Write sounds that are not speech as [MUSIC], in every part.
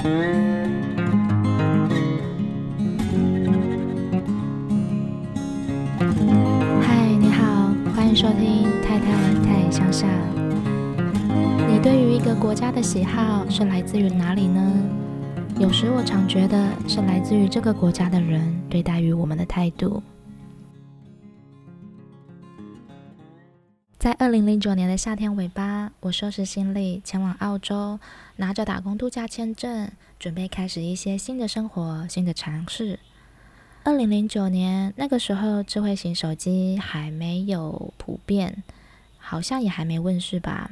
嗨，你好，欢迎收听《太太太乡下》。你对于一个国家的喜好是来自于哪里呢？有时我常觉得是来自于这个国家的人对待于我们的态度。在二零零九年的夏天尾巴，我收拾行李前往澳洲，拿着打工度假签证，准备开始一些新的生活、新的尝试。二零零九年那个时候，智慧型手机还没有普遍，好像也还没问世吧。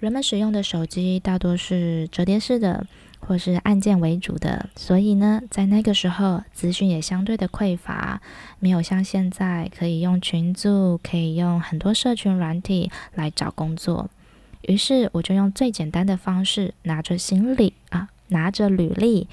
人们使用的手机大多是折叠式的。或是按键为主的，所以呢，在那个时候，资讯也相对的匮乏，没有像现在可以用群组，可以用很多社群软体来找工作。于是，我就用最简单的方式，拿着行李啊，拿着履历，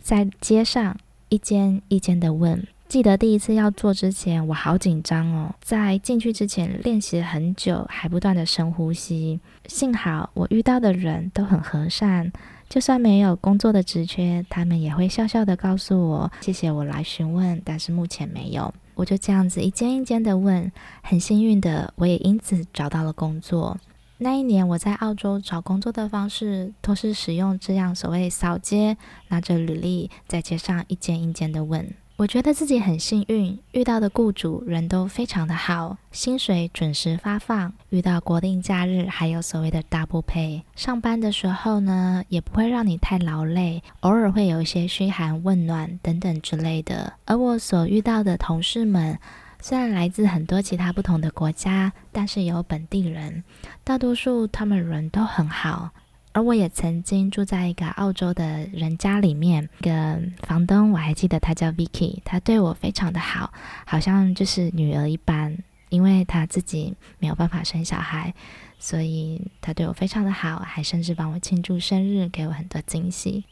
在街上一间一间的问。记得第一次要做之前，我好紧张哦，在进去之前练习了很久，还不断的深呼吸。幸好我遇到的人都很和善。就算没有工作的职缺，他们也会笑笑的告诉我，谢谢我来询问，但是目前没有。我就这样子一间一间的问，很幸运的，我也因此找到了工作。那一年我在澳洲找工作的方式，都是使用这样所谓扫街，拿着履历在街上一间一间的问。我觉得自己很幸运，遇到的雇主人都非常的好，薪水准时发放，遇到国定假日还有所谓的 double pay，上班的时候呢也不会让你太劳累，偶尔会有一些嘘寒问暖等等之类的。而我所遇到的同事们，虽然来自很多其他不同的国家，但是有本地人，大多数他们人都很好。而我也曾经住在一个澳洲的人家里面，一个房东我还记得他叫 Vicky，他对我非常的好，好像就是女儿一般。因为他自己没有办法生小孩，所以他对我非常的好，还甚至帮我庆祝生日，给我很多惊喜。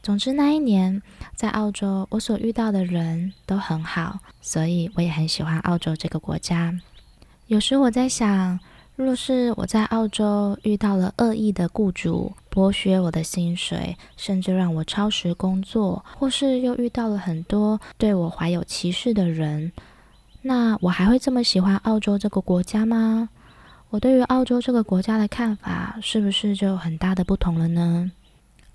总之那一年在澳洲，我所遇到的人都很好，所以我也很喜欢澳洲这个国家。有时我在想。若是我在澳洲遇到了恶意的雇主，剥削我的薪水，甚至让我超时工作，或是又遇到了很多对我怀有歧视的人，那我还会这么喜欢澳洲这个国家吗？我对于澳洲这个国家的看法是不是就很大的不同了呢？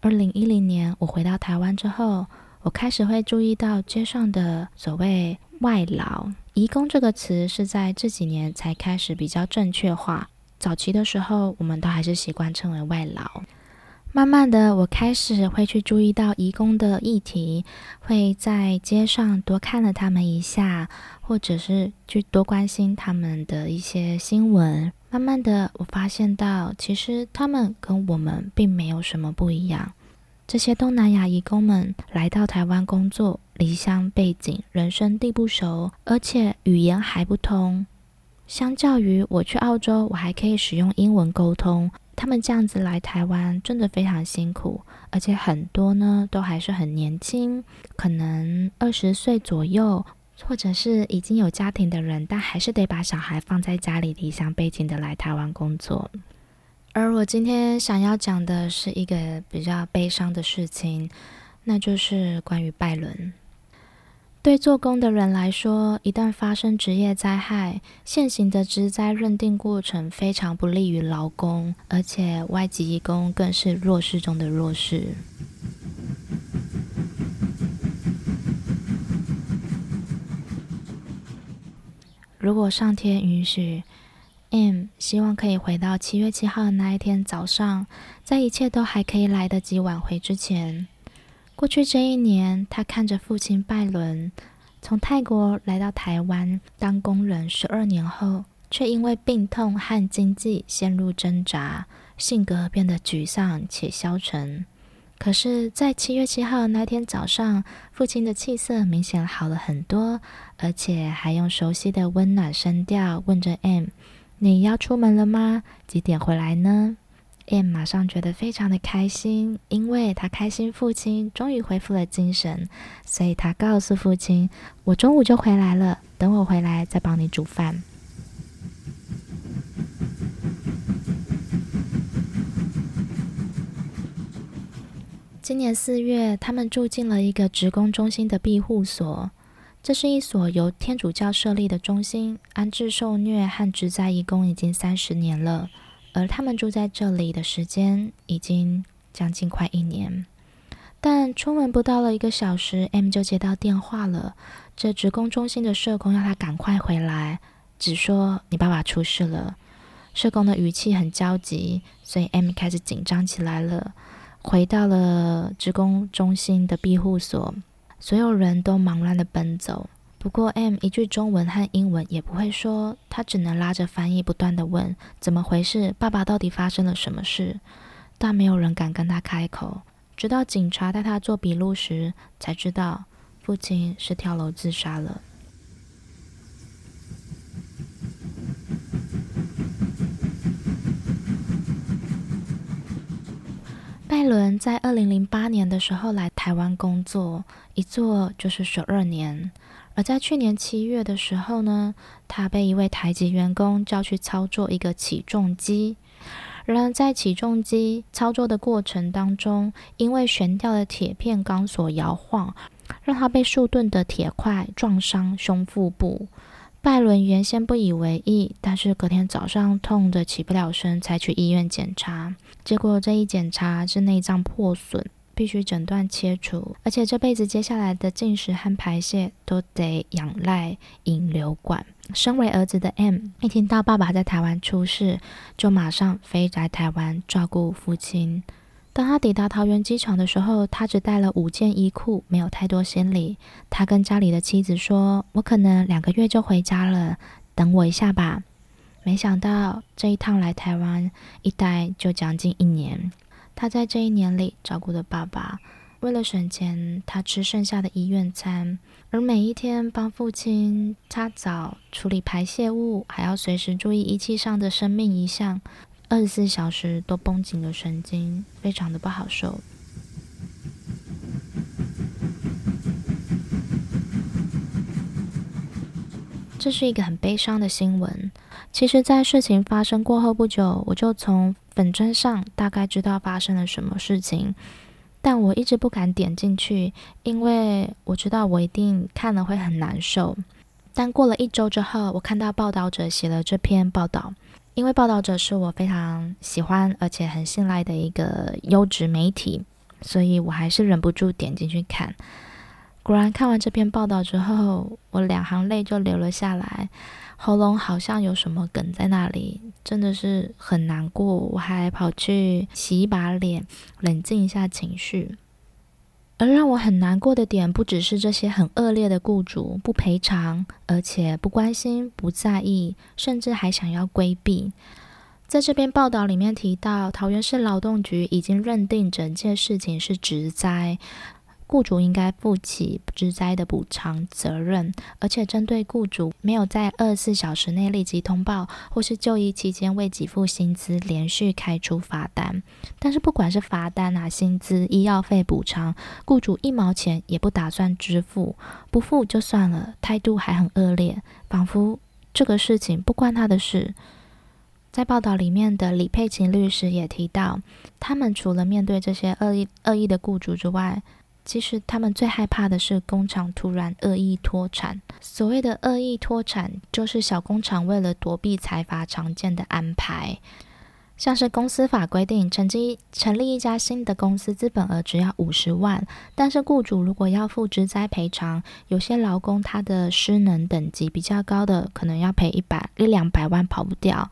二零一零年我回到台湾之后，我开始会注意到街上的所谓外劳。移工这个词是在这几年才开始比较正确化。早期的时候，我们都还是习惯称为外劳。慢慢的，我开始会去注意到移工的议题，会在街上多看了他们一下，或者是去多关心他们的一些新闻。慢慢的，我发现到其实他们跟我们并没有什么不一样。这些东南亚移工们来到台湾工作，离乡背井，人生地不熟，而且语言还不通。相较于我去澳洲，我还可以使用英文沟通。他们这样子来台湾，真的非常辛苦，而且很多呢都还是很年轻，可能二十岁左右，或者是已经有家庭的人，但还是得把小孩放在家里，离乡背井的来台湾工作。而我今天想要讲的是一个比较悲伤的事情，那就是关于拜伦。对做工的人来说，一旦发生职业灾害，现行的职灾认定过程非常不利于劳工，而且外籍义工更是弱势中的弱势。如果上天允许希望可以回到七月七号的那一天早上，在一切都还可以来得及挽回之前。过去这一年，他看着父亲拜伦从泰国来到台湾当工人十二年后，却因为病痛和经济陷入挣扎，性格变得沮丧且消沉。可是，在七月七号那天早上，父亲的气色明显好了很多，而且还用熟悉的温暖声调问着 M。你要出门了吗？几点回来呢？M 马上觉得非常的开心，因为他开心父亲终于恢复了精神，所以他告诉父亲：“我中午就回来了，等我回来再帮你煮饭。”今年四月，他们住进了一个职工中心的庇护所。这是一所由天主教设立的中心，安置受虐和职灾义工已经三十年了，而他们住在这里的时间已经将近快一年。但出门不到了一个小时，M 就接到电话了。这职工中心的社工要他赶快回来，只说你爸爸出事了。社工的语气很焦急，所以 M 开始紧张起来了。回到了职工中心的庇护所。所有人都忙乱的奔走，不过 M 一句中文和英文也不会说，他只能拉着翻译不断的问：“怎么回事？爸爸到底发生了什么事？”但没有人敢跟他开口，直到警察带他做笔录时，才知道父亲是跳楼自杀了。伦在二零零八年的时候来台湾工作，一做就是十二年。而在去年七月的时候呢，他被一位台籍员工叫去操作一个起重机。然而在起重机操作的过程当中，因为悬吊的铁片钢索摇晃，让他被数吨的铁块撞伤胸腹部。拜伦原先不以为意，但是隔天早上痛得起不了身，才去医院检查。结果这一检查是内脏破损，必须诊断切除，而且这辈子接下来的进食和排泄都得仰赖引流管。身为儿子的 M，一听到爸爸在台湾出事，就马上飞来台湾照顾父亲。当他抵达桃园机场的时候，他只带了五件衣裤，没有太多行李。他跟家里的妻子说：“我可能两个月就回家了，等我一下吧。”没想到这一趟来台湾一待就将近一年。他在这一年里照顾了爸爸，为了省钱，他吃剩下的医院餐，而每一天帮父亲擦澡、处理排泄物，还要随时注意仪器上的生命遗像。二十四小时都绷紧了神经，非常的不好受。这是一个很悲伤的新闻。其实，在事情发生过后不久，我就从粉砖上大概知道发生了什么事情，但我一直不敢点进去，因为我知道我一定看了会很难受。但过了一周之后，我看到报道者写了这篇报道。因为报道者是我非常喜欢而且很信赖的一个优质媒体，所以我还是忍不住点进去看。果然，看完这篇报道之后，我两行泪就流了下来，喉咙好像有什么梗在那里，真的是很难过。我还跑去洗一把脸，冷静一下情绪。而让我很难过的点，不只是这些很恶劣的雇主不赔偿，而且不关心、不在意，甚至还想要规避。在这篇报道里面提到，桃园市劳动局已经认定整件事情是职灾。雇主应该负起职灾的补偿责任，而且针对雇主没有在二十四小时内立即通报，或是就医期间未给付薪资，连续开出罚单。但是不管是罚单啊、薪资、医药费补偿，雇主一毛钱也不打算支付，不付就算了，态度还很恶劣，仿佛这个事情不关他的事。在报道里面的李佩琴律师也提到，他们除了面对这些恶意恶意的雇主之外，其实他们最害怕的是工厂突然恶意脱产。所谓的恶意脱产，就是小工厂为了躲避财阀常见的安排，像是公司法规定，成立成立一家新的公司，资本额只要五十万，但是雇主如果要付职灾赔偿，有些劳工他的失能等级比较高的，可能要赔一百一两百万跑不掉。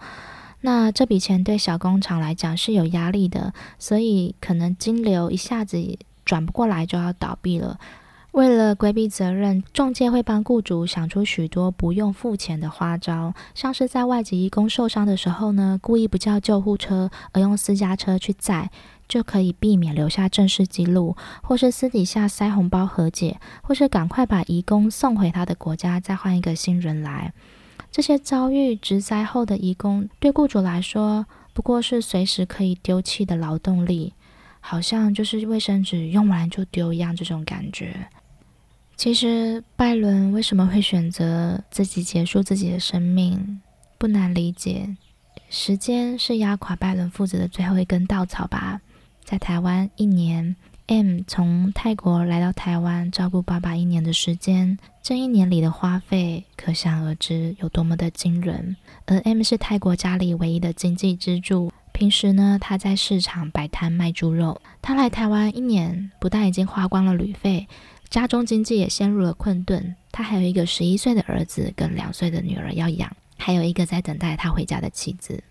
那这笔钱对小工厂来讲是有压力的，所以可能金流一下子。转不过来就要倒闭了。为了规避责任，中介会帮雇主想出许多不用付钱的花招，像是在外籍义工受伤的时候呢，故意不叫救护车，而用私家车去载，就可以避免留下正式记录；或是私底下塞红包和解，或是赶快把移工送回他的国家，再换一个新人来。这些遭遇职灾后的移工，对雇主来说，不过是随时可以丢弃的劳动力。好像就是卫生纸用完就丢一样，这种感觉。其实拜伦为什么会选择自己结束自己的生命，不难理解。时间是压垮拜伦父子的最后一根稻草吧。在台湾一年，M 从泰国来到台湾照顾爸爸一年的时间，这一年里的花费可想而知有多么的惊人。而 M 是泰国家里唯一的经济支柱，平时呢，他在市场摆摊卖猪肉。他来台湾一年，不但已经花光了旅费，家中经济也陷入了困顿。他还有一个十一岁的儿子跟两岁的女儿要养，还有一个在等待他回家的妻子。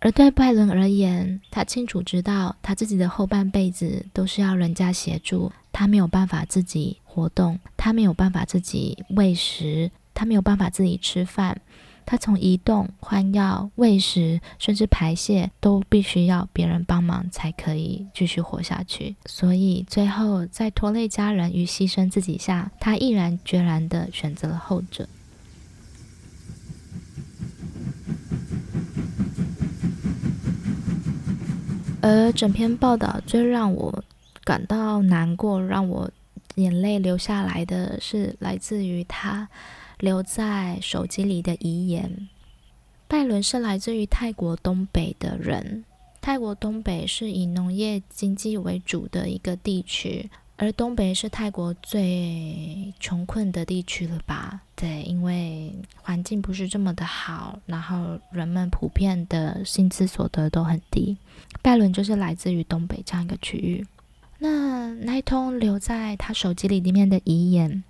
而对拜伦而言，他清楚知道，他自己的后半辈子都是要人家协助，他没有办法自己活动，他没有办法自己喂食，他没有办法自己吃饭，他从移动、换药、喂食，甚至排泄，都必须要别人帮忙才可以继续活下去。所以最后，在拖累家人与牺牲自己下，他毅然决然地选择了后者。而整篇报道最让我感到难过、让我眼泪流下来的是来自于他留在手机里的遗言。拜伦是来自于泰国东北的人，泰国东北是以农业经济为主的一个地区。而东北是泰国最穷困的地区了吧？对，因为环境不是这么的好，然后人们普遍的薪资所得都很低。拜伦就是来自于东北这样一个区域。那那一通留在他手机里里面的遗言，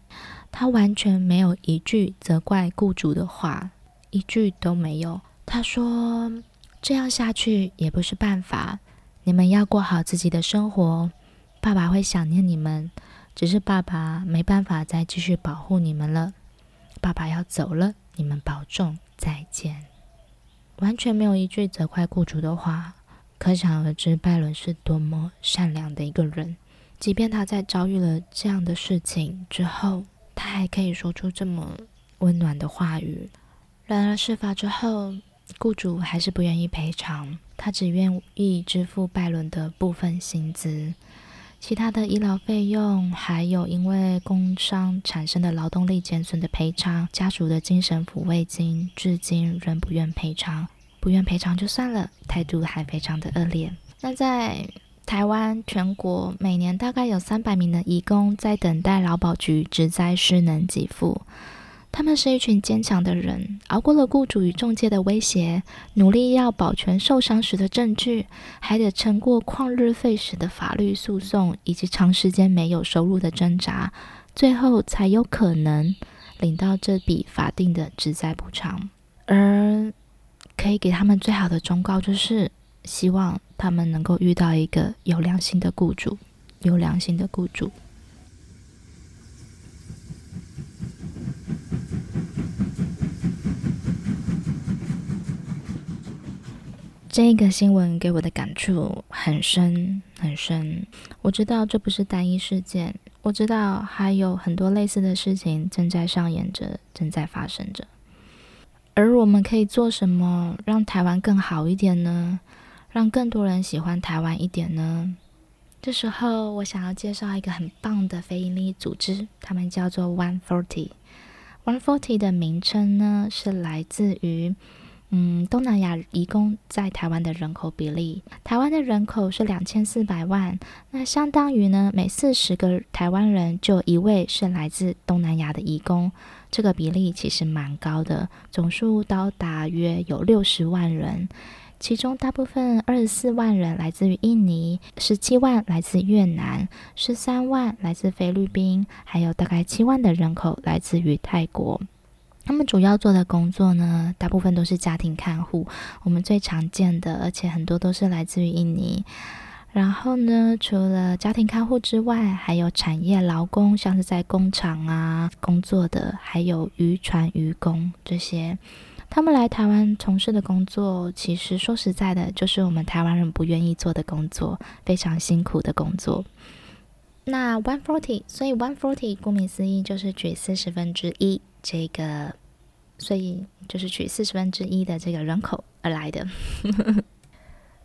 他完全没有一句责怪雇主的话，一句都没有。他说：“这样下去也不是办法，你们要过好自己的生活。”爸爸会想念你们，只是爸爸没办法再继续保护你们了。爸爸要走了，你们保重，再见。完全没有一句责怪雇主的话，可想而知拜伦是多么善良的一个人。即便他在遭遇了这样的事情之后，他还可以说出这么温暖的话语。然而事发之后，雇主还是不愿意赔偿，他只愿意支付拜伦的部分薪资。其他的医疗费用，还有因为工伤产生的劳动力减损的赔偿，家属的精神抚慰金，至今仍不愿赔偿。不愿赔偿就算了，态度还非常的恶劣。那在台湾，全国每年大概有三百名的义工在等待劳保局职灾失能给付。他们是一群坚强的人，熬过了雇主与中介的威胁，努力要保全受伤时的证据，还得撑过旷日费时的法律诉讼，以及长时间没有收入的挣扎，最后才有可能领到这笔法定的职灾补偿。而可以给他们最好的忠告，就是希望他们能够遇到一个有良心的雇主，有良心的雇主。这个新闻给我的感触很深很深。我知道这不是单一事件，我知道还有很多类似的事情正在上演着，正在发生着。而我们可以做什么让台湾更好一点呢？让更多人喜欢台湾一点呢？这时候，我想要介绍一个很棒的非营利组织，他们叫做 One Forty。One Forty 的名称呢，是来自于。嗯，东南亚移工在台湾的人口比例，台湾的人口是两千四百万，那相当于呢，每四十个台湾人就有一位是来自东南亚的移工，这个比例其实蛮高的，总数到达约有六十万人，其中大部分二十四万人来自于印尼，十七万来自越南，十三万来自菲律宾，还有大概七万的人口来自于泰国。他们主要做的工作呢，大部分都是家庭看护，我们最常见的，而且很多都是来自于印尼。然后呢，除了家庭看护之外，还有产业劳工，像是在工厂啊工作的，还有渔船渔工这些。他们来台湾从事的工作，其实说实在的，就是我们台湾人不愿意做的工作，非常辛苦的工作。那 one forty，所以 one forty 顾名思义就是取四十分之一。这个，所以就是取四十分之一的这个人口而来的。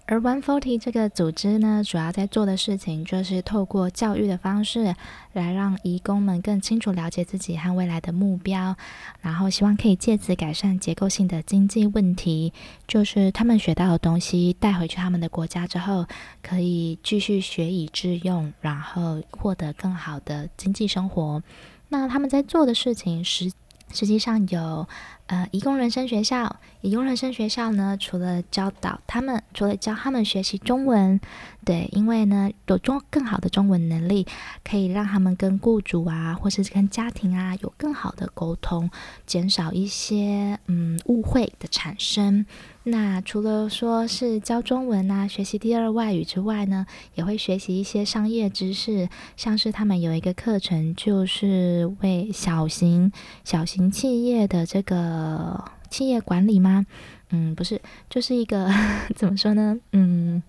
而 One Forty 这个组织呢，主要在做的事情就是透过教育的方式，来让移工们更清楚了解自己和未来的目标，然后希望可以借此改善结构性的经济问题。就是他们学到的东西带回去他们的国家之后，可以继续学以致用，然后获得更好的经济生活。那他们在做的事情实实际上有。呃，移工人生学校，移工人生学校呢，除了教导他们，除了教他们学习中文，对，因为呢，有中更好的中文能力，可以让他们跟雇主啊，或是跟家庭啊，有更好的沟通，减少一些嗯误会的产生。那除了说是教中文啊，学习第二外语之外呢，也会学习一些商业知识，像是他们有一个课程，就是为小型小型企业的这个呃企业管理吗？嗯，不是，就是一个 [LAUGHS] 怎么说呢？嗯。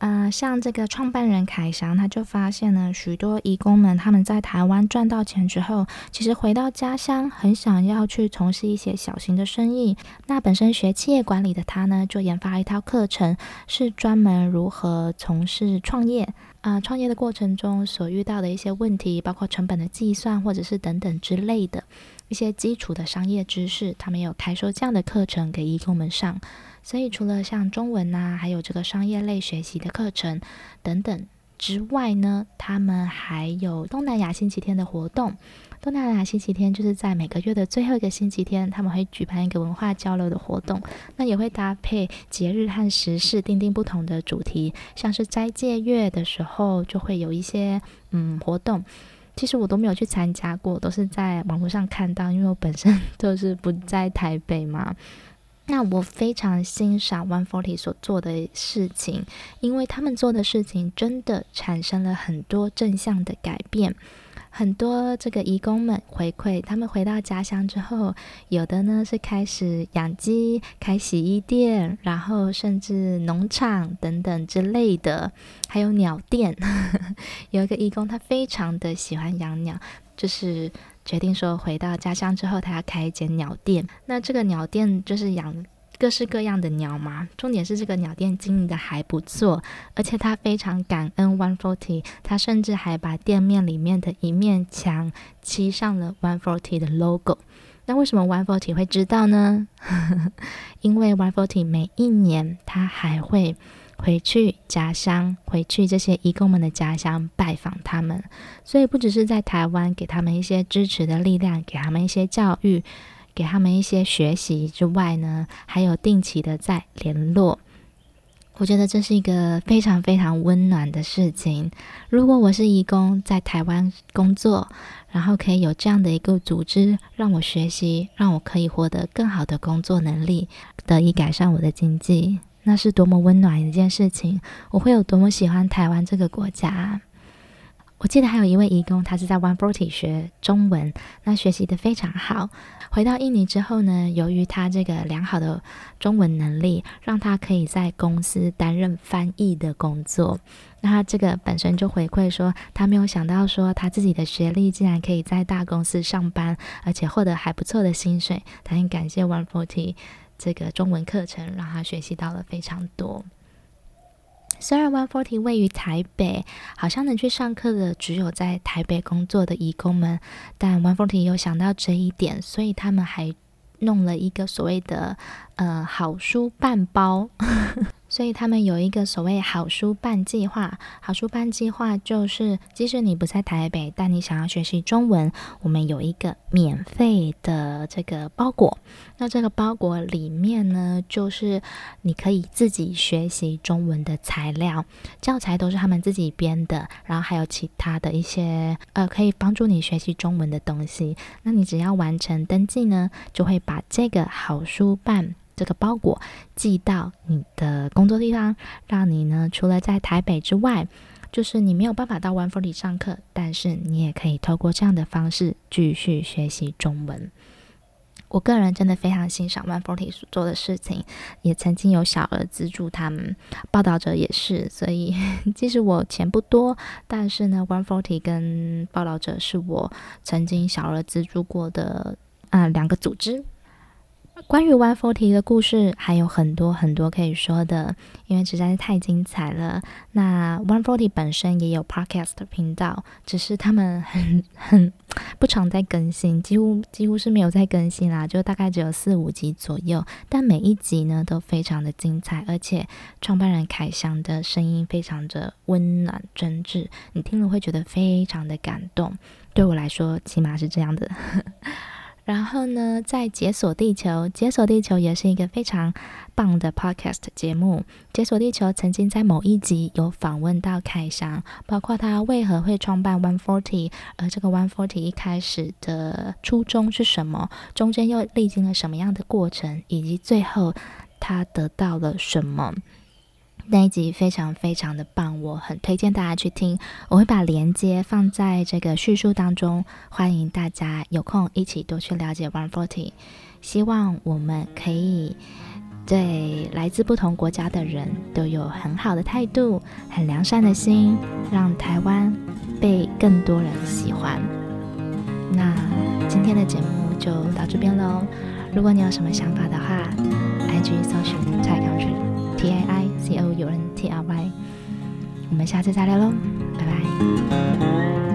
呃，像这个创办人凯翔，他就发现了许多移工们，他们在台湾赚到钱之后，其实回到家乡，很想要去从事一些小型的生意。那本身学企业管理的他呢，就研发了一套课程，是专门如何从事创业啊、创业的过程中所遇到的一些问题，包括成本的计算，或者是等等之类的一些基础的商业知识，他们有开设这样的课程给义工们上。所以，除了像中文呐、还有这个商业类学习的课程等等之外呢，他们还有东南亚星期天的活动。东南亚星期天就是在每个月的最后一个星期天，他们会举办一个文化交流的活动。那也会搭配节日和时事，订定不同的主题。像是斋戒月的时候，就会有一些嗯活动。其实我都没有去参加过，都是在网络上看到，因为我本身 [LAUGHS] 就是不在台北嘛。那我非常欣赏 One Forty 所做的事情，因为他们做的事情真的产生了很多正向的改变。很多这个义工们回馈，他们回到家乡之后，有的呢是开始养鸡、开洗衣店，然后甚至农场等等之类的，还有鸟店。[LAUGHS] 有一个义工，他非常的喜欢养鸟，就是。决定说，回到家乡之后，他要开一间鸟店。那这个鸟店就是养各式各样的鸟嘛。重点是这个鸟店经营的还不错，而且他非常感恩 One Forty，他甚至还把店面里面的一面墙漆上了 One Forty 的 logo。那为什么 One Forty 会知道呢？[LAUGHS] 因为 One Forty 每一年他还会。回去家乡，回去这些义工们的家乡拜访他们，所以不只是在台湾给他们一些支持的力量，给他们一些教育，给他们一些学习之外呢，还有定期的在联络。我觉得这是一个非常非常温暖的事情。如果我是义工，在台湾工作，然后可以有这样的一个组织让我学习，让我可以获得更好的工作能力，得以改善我的经济。那是多么温暖一件事情！我会有多么喜欢台湾这个国家。我记得还有一位义工，他是在 One Forty 学中文，那学习的非常好。回到印尼之后呢，由于他这个良好的中文能力，让他可以在公司担任翻译的工作。那他这个本身就回馈说，他没有想到说他自己的学历竟然可以在大公司上班，而且获得还不错的薪水。他很感谢 One Forty。这个中文课程让他学习到了非常多。虽然 One Forty 位于台北，好像能去上课的只有在台北工作的义工们，但 One Forty 有想到这一点，所以他们还弄了一个所谓的呃好书半包。所以他们有一个所谓“好书办计划”。好书办计划就是，即使你不在台北，但你想要学习中文，我们有一个免费的这个包裹。那这个包裹里面呢，就是你可以自己学习中文的材料，教材都是他们自己编的，然后还有其他的一些呃可以帮助你学习中文的东西。那你只要完成登记呢，就会把这个好书办。这个包裹寄到你的工作地方，让你呢，除了在台北之外，就是你没有办法到 One Forty 上课，但是你也可以透过这样的方式继续学习中文。我个人真的非常欣赏 One Forty 所做的事情，也曾经有小额资助他们，报道者也是，所以 [LAUGHS] 即使我钱不多，但是呢，One Forty 跟报道者是我曾经小额资助过的啊、两个组织。关于 One Forty 的故事还有很多很多可以说的，因为实在是太精彩了。那 One Forty 本身也有 Podcast 频道，只是他们很很不常在更新，几乎几乎是没有在更新啦，就大概只有四五集左右。但每一集呢都非常的精彩，而且创办人凯翔的声音非常的温暖真挚，你听了会觉得非常的感动。对我来说，起码是这样的。然后呢，在《解锁地球》，《解锁地球》也是一个非常棒的 podcast 节目。《解锁地球》曾经在某一集有访问到凯翔，包括他为何会创办 One Forty，而这个 One Forty 一开始的初衷是什么，中间又历经了什么样的过程，以及最后他得到了什么。那一集非常非常的棒，我很推荐大家去听。我会把连接放在这个叙述当中，欢迎大家有空一起多去了解 One Forty。希望我们可以对来自不同国家的人都有很好的态度、很良善的心，让台湾被更多人喜欢。那今天的节目就到这边喽。如果你有什么想法的话，IG 搜寻蔡康永。T A I C O 有人 T R Y。我们下次再聊喽，拜拜。